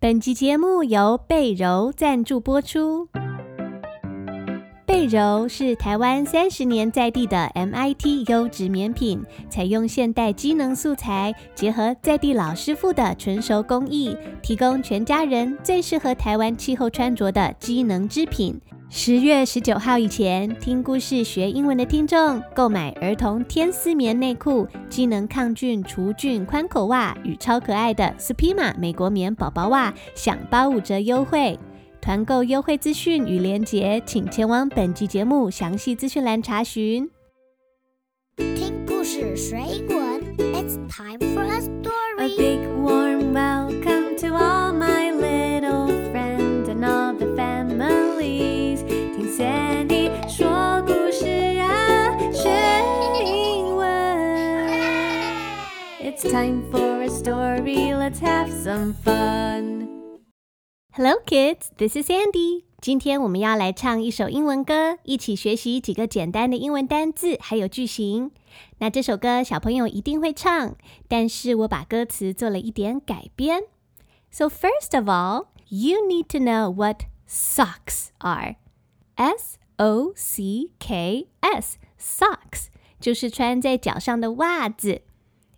本集节目由贝柔赞助播出。贝柔是台湾三十年在地的 MIT 优质棉品，采用现代机能素材，结合在地老师傅的纯熟工艺，提供全家人最适合台湾气候穿着的机能织品。十月十九号以前听故事学英文的听众，购买儿童天丝棉内裤、机能抗菌除菌宽口袜与超可爱的 Spima 美国棉宝宝袜，享八五折优惠。团购优惠资讯与链接，请前往本集节目详细资讯栏查询。听故事学英文，It's time for a story. A big warm welcome to all my little friends and all the families. 听 Sandy 说故事啊，学英文。It's time for a story. Let's have some fun. Hello, kids. This is Sandy. 今天我们要来唱一首英文歌，一起学习几个简单的英文单字还有句型。那这首歌小朋友一定会唱，但是我把歌词做了一点改编。So first of all, you need to know what socks are. S O C K S, socks 就是穿在脚上的袜子。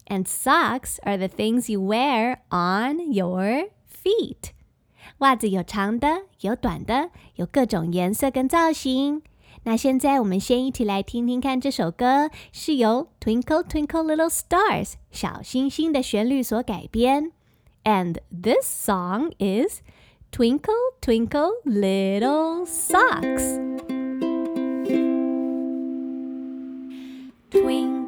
And socks are the things you wear on your feet. 袜子有长的，有短的，有各种颜色跟造型。那现在我们先一起来听听看这首歌，是由 Twinkle Twinkle Little Stars 小星星的旋律所改编。And this song is Twinkle Twinkle Little Socks。Twinkle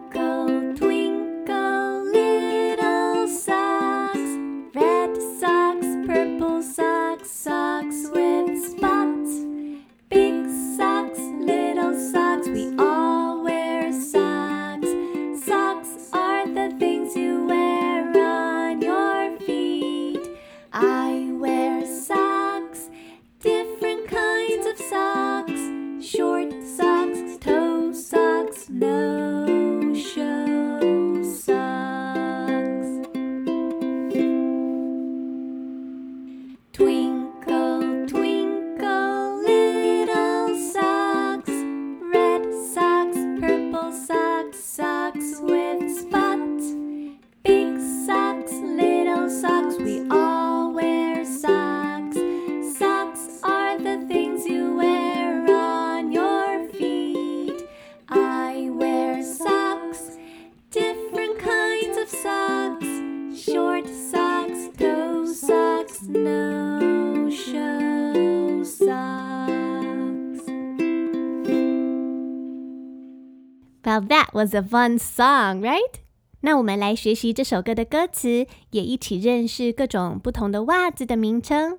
That was a fun song, right? 那我们来学习这首歌的歌词，也一起认识各种不同的袜子的名称。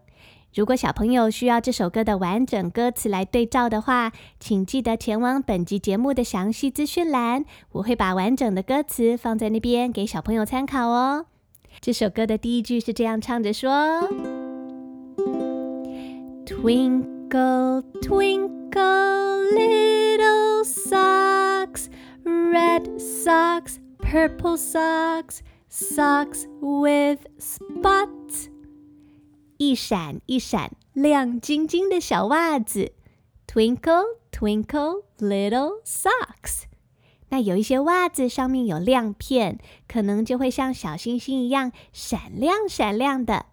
如果小朋友需要这首歌的完整歌词来对照的话，请记得前往本集节目的详细资讯栏，我会把完整的歌词放在那边给小朋友参考哦。这首歌的第一句是这样唱着说：Twinkle, twinkle, socks, purple socks, socks with spots。一闪一闪亮晶晶的小袜子，Twinkle twinkle little socks。那有一些袜子上面有亮片，可能就会像小星星一样闪亮闪亮的。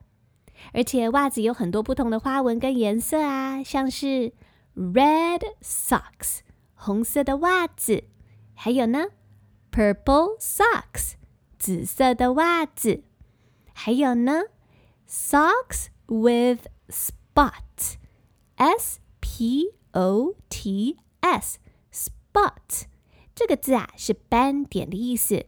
而且袜子有很多不同的花纹跟颜色啊，像是 red socks，红色的袜子。还有呢，purple socks，紫色的袜子。还有呢，socks with spots，S P O T S，spot 这个字啊是斑点的意思。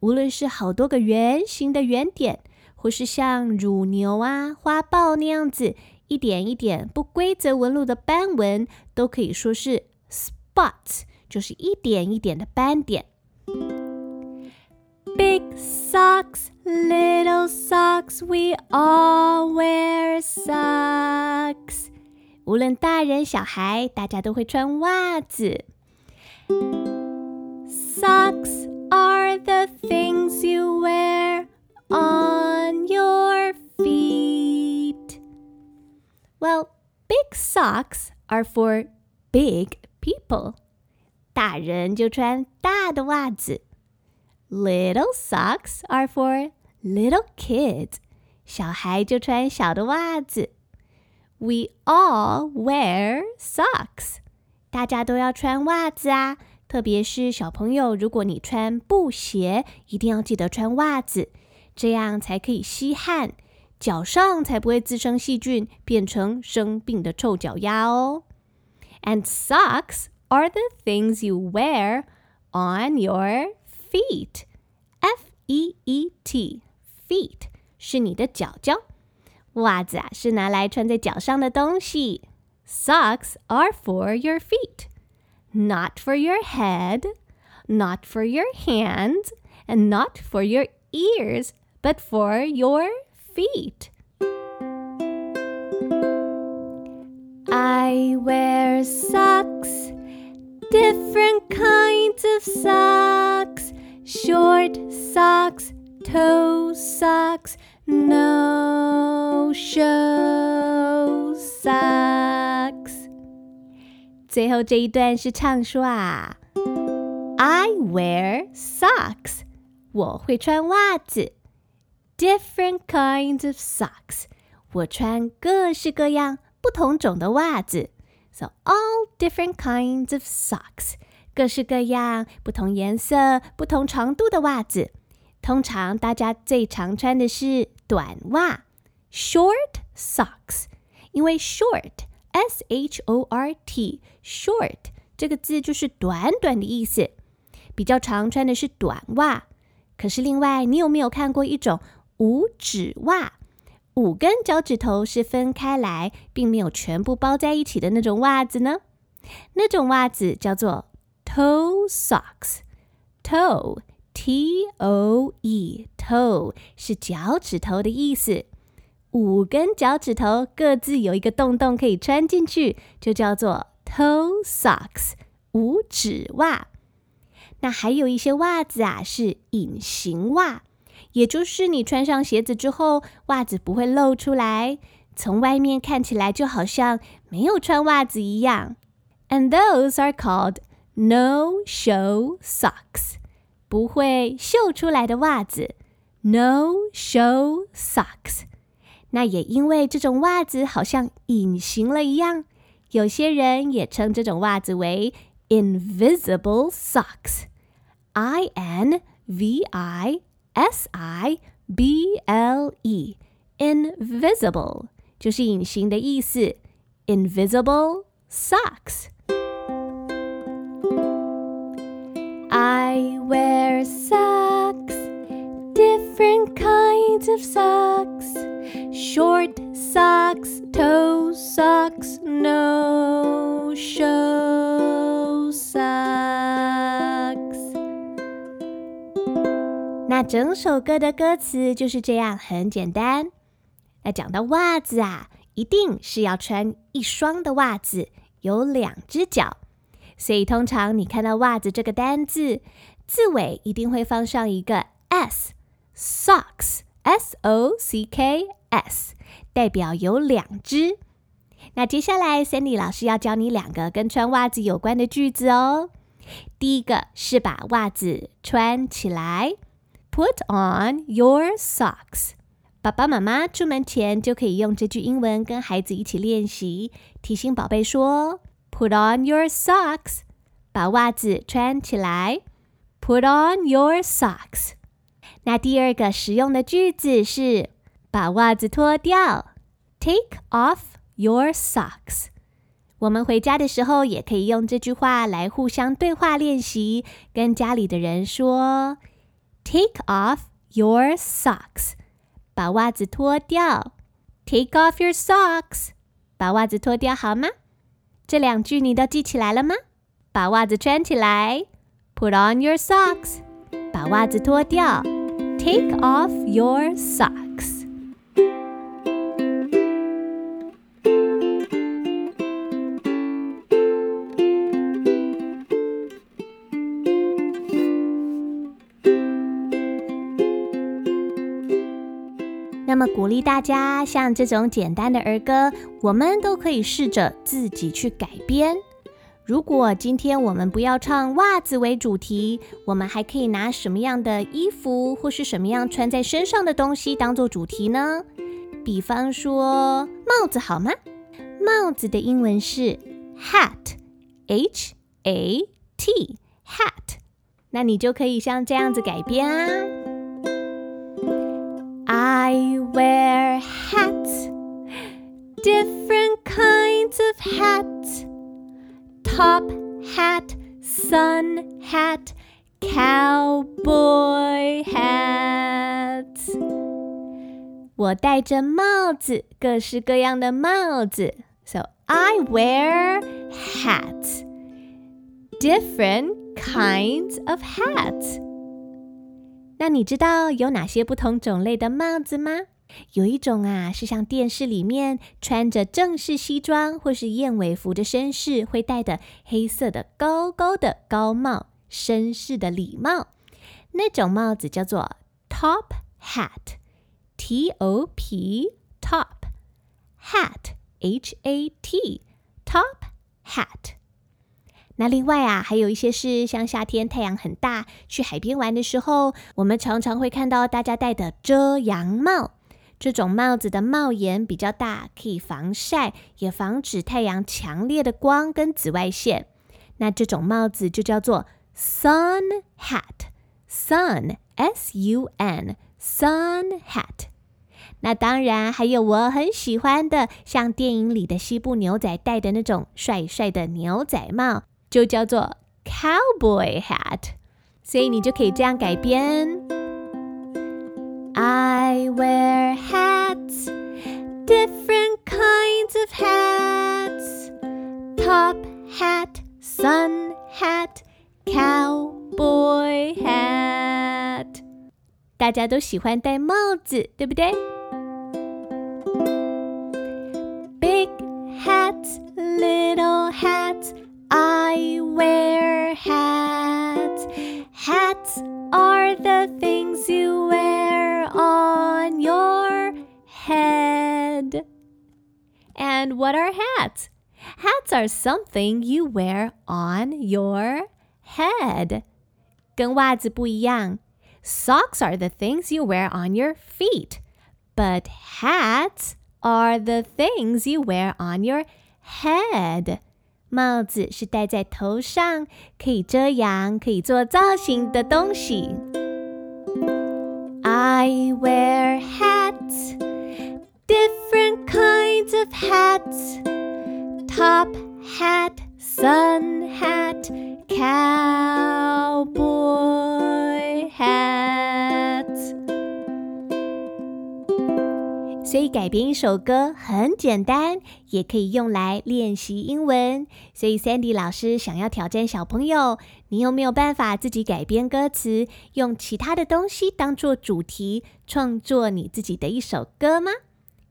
无论是好多个圆形的圆点，或是像乳牛啊、花豹那样子一点一点不规则纹路的斑纹，都可以说是 spot，。就是一点一点的斑点。Big socks, little socks, we all wear socks。无论大人小孩，大家都会穿袜子。Socks are the things you wear on your feet。 Well, big socks are for big people. 大人就穿大的袜子。 Little socks are for little kids. 小孩就穿小的袜子。We all wear socks. 大家都要穿袜子啊，特别是小朋友，如果你穿布鞋，一定要记得穿袜子，这样才可以吸汗。脚上才不会滋生细菌，变成生病的臭脚丫哦。And socks are the things you wear on your feet. F-E-E-T, feet 是你的脚脚。袜子啊，是拿来穿在脚上的东西。Socks are for your feet, not for your head, not for your hands, and not for your ears, but for your feet. I wear socks, different kinds toe socks, no show socks. 最后这一段是唱说啊，I wear socks，我会穿袜子。Different kinds of socks，我穿各式各样不同种的袜子。So all different kinds of socks，各式各样不同颜色、不同长度的袜子。 通常大家最常穿的是短袜，short socks。因为 short，s h o r t，short 这个字就是短短的意思。比较常穿的是短袜。可是另外，你有没有看过一种？五指袜，五根脚趾头是分开来，并没有全部包在一起的那种袜子呢？那种袜子叫做 toe socks，toe。T o e toe 是脚趾头的意思。五根脚趾头各自有一个洞洞可以穿进去，就叫做 toe socks，五指袜。那还有一些袜子啊，是隐形袜。也就是你穿上鞋子之后，袜子不会露出来，从外面看起来就好像没有穿袜子一样。And those are called no-show socks，不会秀出来的袜子。No-show socks。那也因为这种袜子好像隐形了一样，有些人也称这种袜子为 invisible socks。I-N-V-I。S I B L E，invisible 就是隐形的意思。Invisible socks。Wear socks, different kinds of socks, short socks, toe socks, no show socks。那整首歌的歌词就是这样，很简单。那讲到袜子啊，一定是要穿一双的袜子，有两只脚。所以通常你看到袜子这个单字，字尾一定会放上一个 s，socks，s-o-c-k-s，代表有两只。那接下来，Sandy 老师要教你两个跟穿袜子有关的句子哦。第一个是把袜子穿起来。Put on your socks。爸爸妈妈出门前就可以用这句英文跟孩子一起练习，提醒宝贝说：“Put on your socks。”把袜子穿起来。Put on your socks。那第二个实用的句子是把袜子脱掉。Take off your socks。我们回家的时候也可以用这句话来互相对话练习，跟家里的人说。Take off your socks，把袜子脱掉。Take off your socks，把袜子脱掉好吗？这两句你都记起来了吗？把袜子穿起来，Put on your socks，把袜子脱掉，Take off your socks。那么鼓励大家，像这种简单的儿歌，我们都可以试着自己去改编。如果今天我们不要唱袜子为主题，我们还可以拿什么样的衣服或是什么样穿在身上的东西当做主题呢？比方说帽子好吗？帽子的英文是 hat，H A T，hat。那你就可以像这样子改编啊。I wear hats, different kinds of hats. Top hat, sun hat, cowboy hats. 我戴着帽子，各式各样的帽子。So I wear hats, different kinds of hats. 那你知道有哪些不同种类的帽子吗？ 有一种啊，是像电视里面穿着正式西装或是燕尾服的绅士会戴的黑色的高高的高帽，绅士的礼帽。那种帽子叫做 top hat，T O P top hat H A T top hat。那另外啊，还有一些是像夏天太阳很大，去海边玩的时候，我们常常会看到大家戴的遮阳帽。这种帽子的帽檐比较大，可以防晒，也防止太阳强烈的光跟紫外线。那这种帽子就叫做 sun hat，sun S U N sun hat。那当然还有我很喜欢的，像电影里的西部牛仔戴的那种帅帅的牛仔帽。就叫做 cowboy hat，所以你就可以这样改编 ：I wear hats, different kinds of hats, top hat, sun hat, cowboy hat。大家都喜欢戴帽子，对不对 are something you wear on your head. 跟袜子不一样。Socks are the things you wear on your feet. But hats are the things you wear on your head. 帽子是戴在头上，可以遮阳、可以做造型的东西。I wear hats, different kinds of hats. Top hat, sun hat, cowboy hat 所以改编一首歌很简单，也可以用来练习英文。所以 Sandy 老师想要挑战小朋友，你有没有办法自己改编歌词，用其他的东西当做主题，创作你自己的一首歌吗？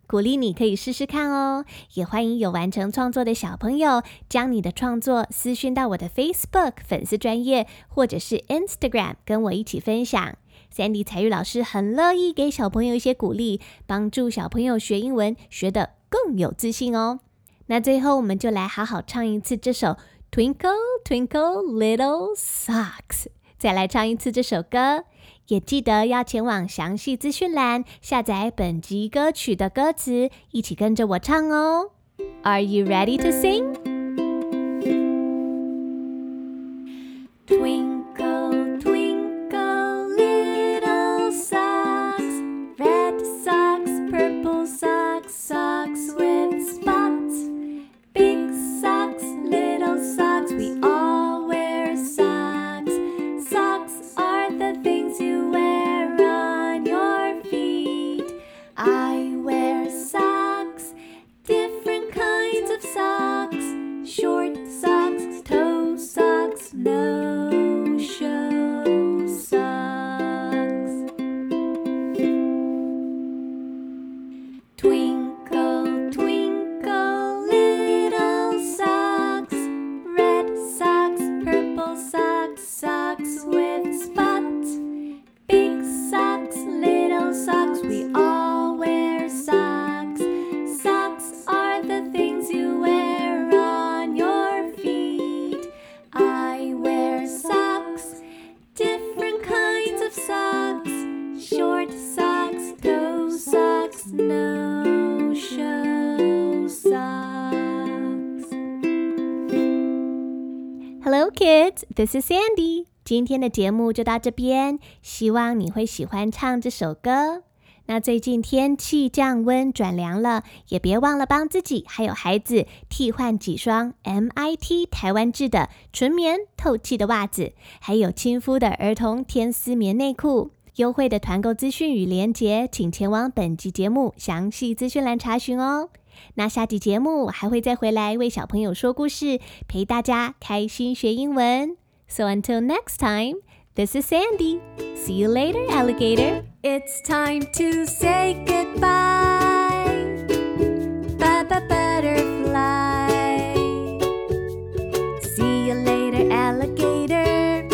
鼓励你可以试试看哦。也欢迎有完成创作的小朋友，将你的创作私讯到我的 Facebook 粉丝专业，或者是 Instagram，跟我一起分享。Sandy 采语老师很乐意给小朋友一些鼓励，帮助小朋友学英文学得更有自信哦。那最后，我们就来好好唱一次这首《Twinkle Twinkle Little Socks》，再来唱一次这首歌。也记得要前往详细资讯栏下载本集歌曲的歌词，一起跟着我唱哦。Are you ready to sing? Kids, this is Sandy. 今天的节目就到这边，希望你会喜欢唱这首歌。那最近天气降温转凉了，也别忘了帮自己还有孩子替换几双 MIT 台湾制的纯棉透气的袜子，还有亲肤的儿童天丝棉内裤。优惠的团购资讯与链接，请前往本集节目详细资讯栏查询哦。那下集节目还会再回来为小朋友说故事，陪大家开心学英文。So until next time, this is Sandy. See you later, alligator. It's time to say goodbye. Bye bye, butterfly. See you later, alligator.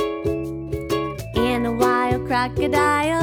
And a wild crocodile.